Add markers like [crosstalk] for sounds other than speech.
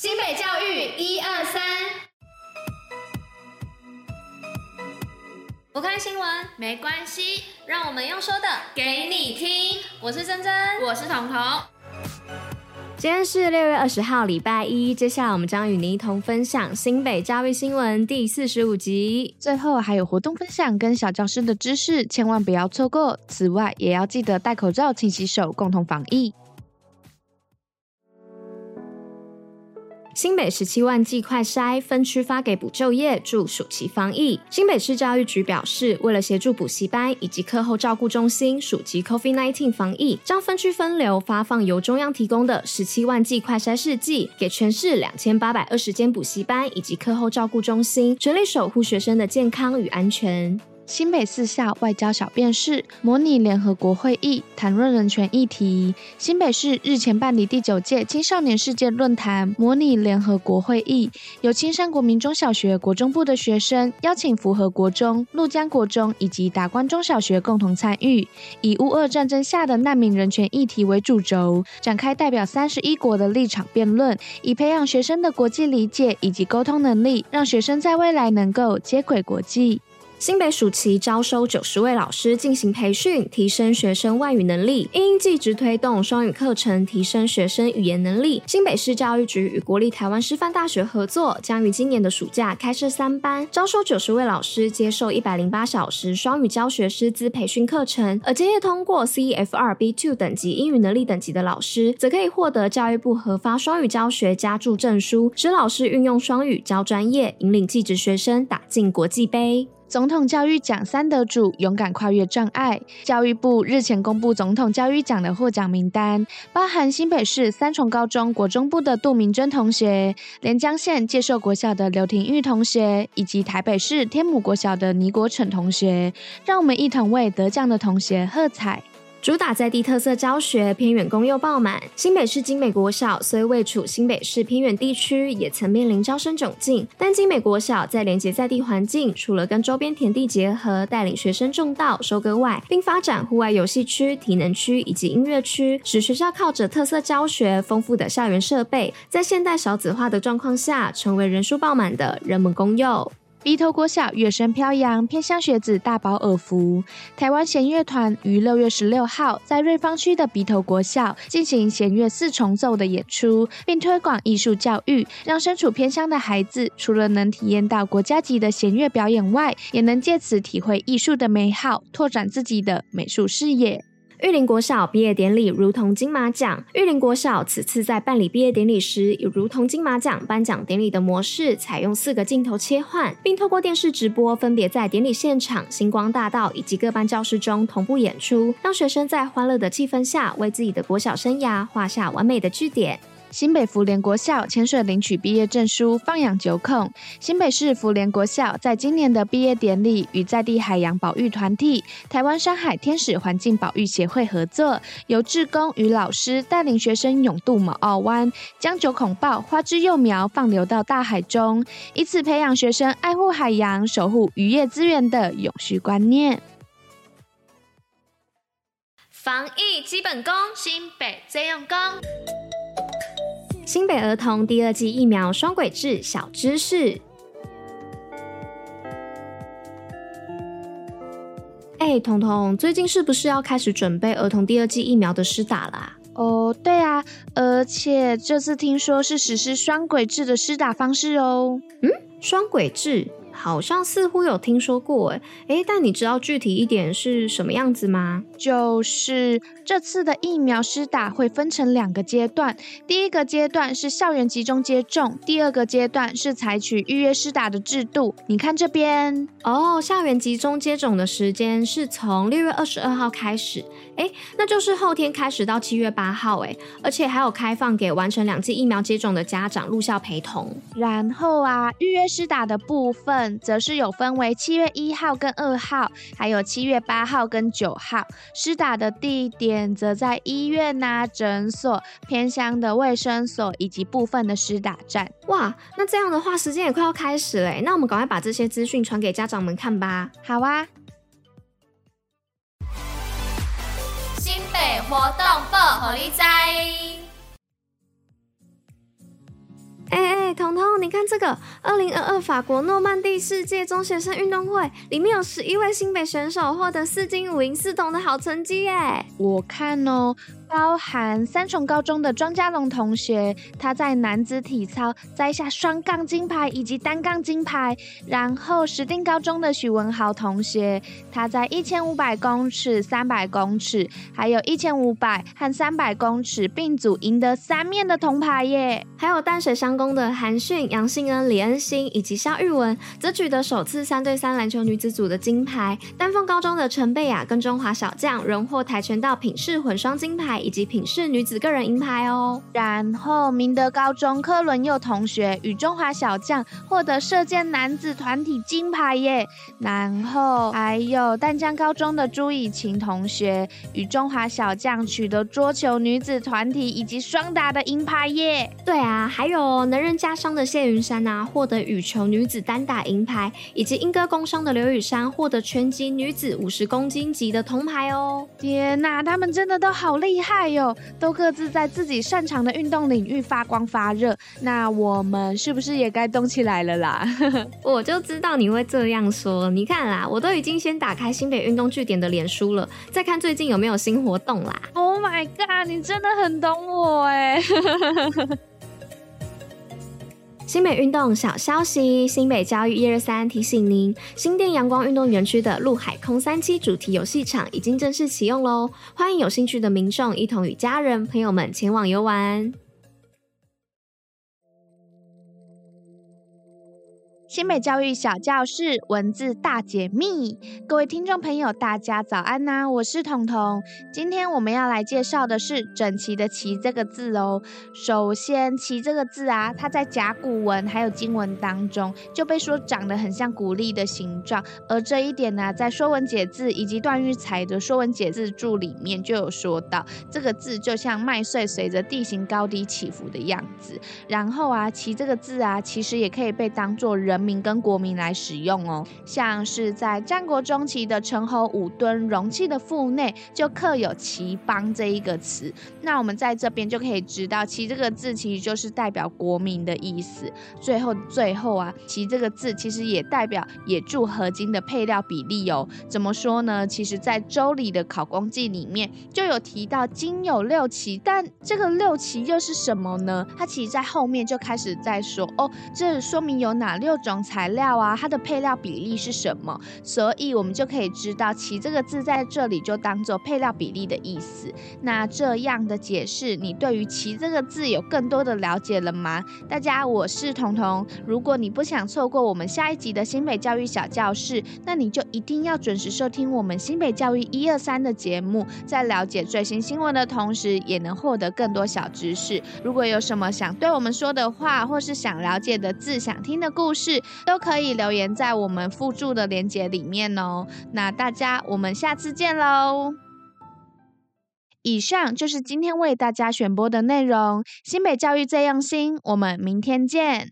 新北教育一二三，不看新闻没关系，让我们用说的给你听。我是珍珍，我是彤彤。今天是六月二十号，礼拜一。接下来我们将与您一同分享新北教育新闻第四十五集，最后还有活动分享跟小教师的知识，千万不要错过。此外，也要记得戴口罩、勤洗手，共同防疫。新北十七万剂快筛分区发给补就业，助暑期防疫。新北市教育局表示，为了协助补习班以及课后照顾中心暑期 COVID-19 防疫，将分区分流发放由中央提供的十七万剂快筛试剂给全市两千八百二十间补习班以及课后照顾中心，全力守护学生的健康与安全。新北四校外交小便士模拟联合国会议，谈论人权议题。新北市日前办理第九届青少年世界论坛模拟联合国会议，由青山国民中小学国中部的学生邀请符合国中、鹭江国中以及达观中小学共同参与，以乌俄战争下的难民人权议题为主轴，展开代表三十一国的立场辩论，以培养学生的国际理解以及沟通能力，让学生在未来能够接轨国际。新北暑期招收九十位老师进行培训，提升学生外语能力。因应技职推动双语课程，提升学生语言能力。新北市教育局与国立台湾师范大学合作，将于今年的暑假开设三班，招收九十位老师，接受一百零八小时双语教学师资培训课程。而接业通过 CEFR B2 等级英语能力等级的老师，则可以获得教育部核发双语教学加注证书，使老师运用双语教专业，引领继职学生打进国际杯。总统教育奖三得主勇敢跨越障碍。教育部日前公布总统教育奖的获奖名单，包含新北市三重高中国中部的杜明珍同学，连江县介寿国小的刘廷玉同学，以及台北市天母国小的倪国成同学。让我们一同为得奖的同学喝彩。主打在地特色教学，偏远公幼爆满。新北市精美国小虽位处新北市偏远地区，也曾面临招生窘境。但精美国小在连接在地环境，除了跟周边田地结合，带领学生种稻收割外，并发展户外游戏区、体能区以及音乐区，使学校靠着特色教学、丰富的校园设备，在现代少子化的状况下，成为人数爆满的热门公幼。鼻头国小乐声飘扬，偏乡学子大饱耳福。台湾弦乐团于六月十六号在瑞芳区的鼻头国小进行弦乐四重奏的演出，并推广艺术教育，让身处偏乡的孩子除了能体验到国家级的弦乐表演外，也能借此体会艺术的美好，拓展自己的美术视野。玉林国小毕业典礼如同金马奖。玉林国小此次在办理毕业典礼时，以如同金马奖颁奖典礼的模式，采用四个镜头切换，并透过电视直播，分别在典礼现场、星光大道以及各班教室中同步演出，让学生在欢乐的气氛下，为自己的国小生涯画下完美的句点。新北福联国小潜水领取毕业证书，放养九孔。新北市福联国小在今年的毕业典礼与在地海洋保育团体台湾山海天使环境保育协会合作，由志工与老师带领学生勇渡某澳湾，将九孔鲍花枝幼苗放流到大海中，以此培养学生爱护海洋、守护渔业资源的永续观念。防疫基本功，新北最用功。新北儿童第二季疫苗双轨制小知识。哎，彤彤，最近是不是要开始准备儿童第二季疫苗的施打啦啊？哦，对啊，而且这次听说是实施双轨制的施打方式哦。嗯，双轨制。好像似乎有听说过，诶诶，但你知道具体一点是什么样子吗？就是这次的疫苗施打会分成两个阶段，第一个阶段是校园集中接种，第二个阶段是采取预约施打的制度。你看这边哦，校园集中接种的时间是从六月二十二号开始，诶，那就是后天开始到七月八号，诶，而且还有开放给完成两剂疫苗接种的家长入校陪同。然后啊，预约施打的部分。则是有分为七月一号跟二号，还有七月八号跟九号。施打的地点则在医院呐、啊、诊所、偏乡的卫生所以及部分的施打站。哇，那这样的话，时间也快要开始嘞。那我们赶快把这些资讯传给家长们看吧。好啊。新北活动报虎哩知。哎哎，彤彤，你看这个二零二二法国诺曼第世界中学生运动会，里面有十一位新北选手获得四金五银四铜的好成绩耶！我看哦。包含三重高中的庄家龙同学，他在男子体操摘下双杠金牌以及单杠金牌。然后石碇高中的许文豪同学，他在一千五百公尺、三百公尺，还有一千五百和三百公尺并组赢得三面的铜牌耶。还有淡水商工的韩讯、杨信恩、李恩欣以及萧玉文，则取得首次三对三篮球女子组的金牌。丹凤高中的陈贝雅跟中华小将荣获跆拳道品势混双金牌。以及品势女子个人银牌哦。然后明德高中柯伦佑同学与中华小将获得射箭男子团体金牌耶。然后还有淡江高中的朱以晴同学与中华小将取得桌球女子团体以及双打的银牌耶。对啊，还有能仁家商的谢云珊呐、啊，获得羽球女子单打银牌，以及英歌工商的刘雨珊获得拳击女子五十公斤级的铜牌哦。天呐，他们真的都好厉害！还有，都各自在自己擅长的运动领域发光发热。那我们是不是也该动起来了啦？[laughs] [laughs] 我就知道你会这样说。你看啦，我都已经先打开新北运动据点的脸书了，再看最近有没有新活动啦。Oh my god，你真的很懂我哎！新北运动小消息，新北教育一二三提醒您，新店阳光运动园区的陆海空三期主题游戏场已经正式启用喽，欢迎有兴趣的民众一同与家人朋友们前往游玩。新北教育小教室文字大解密，各位听众朋友，大家早安呐、我是彤彤，今天我们要来介绍的是“整齐”的“齐”这个字哦。首先，“齐”这个字啊，它在甲骨文还有经文当中就被说长得很像谷粒的形状，而这一点呢、在《说文解字》以及段玉裁的《说文解字注》里面就有说到，这个字就像麦穗随着地形高低起伏的样子。然后啊，“齐”这个字啊，其实也可以被当作人。民跟国民来使用哦，像是在战国中期的陈侯五吨容器的腹内就刻有“齐邦”这一个词。那我们在这边就可以知道“齐”这个字其实就是代表国民的意思。最后最后啊，“齐”这个字其实也代表冶铸合金的配料比例哦。怎么说呢？其实，在《周礼》的考工记里面就有提到“金有六齐”，但这个六齐又是什么呢？它其实在后面就开始在说哦，这说明有哪六种。种材料啊，它的配料比例是什么？所以我们就可以知道“其”这个字在这里就当做配料比例的意思。那这样的解释，你对于“其”这个字有更多的了解了吗？大家，我是彤彤。如果你不想错过我们下一集的新北教育小教室，那你就一定要准时收听我们新北教育一二三的节目，在了解最新新闻的同时，也能获得更多小知识。如果有什么想对我们说的话，或是想了解的字、想听的故事都可以留言在我们附注的链接里面哦。那大家，我们下次见喽！以上就是今天为大家选播的内容。新北教育最用心，我们明天见。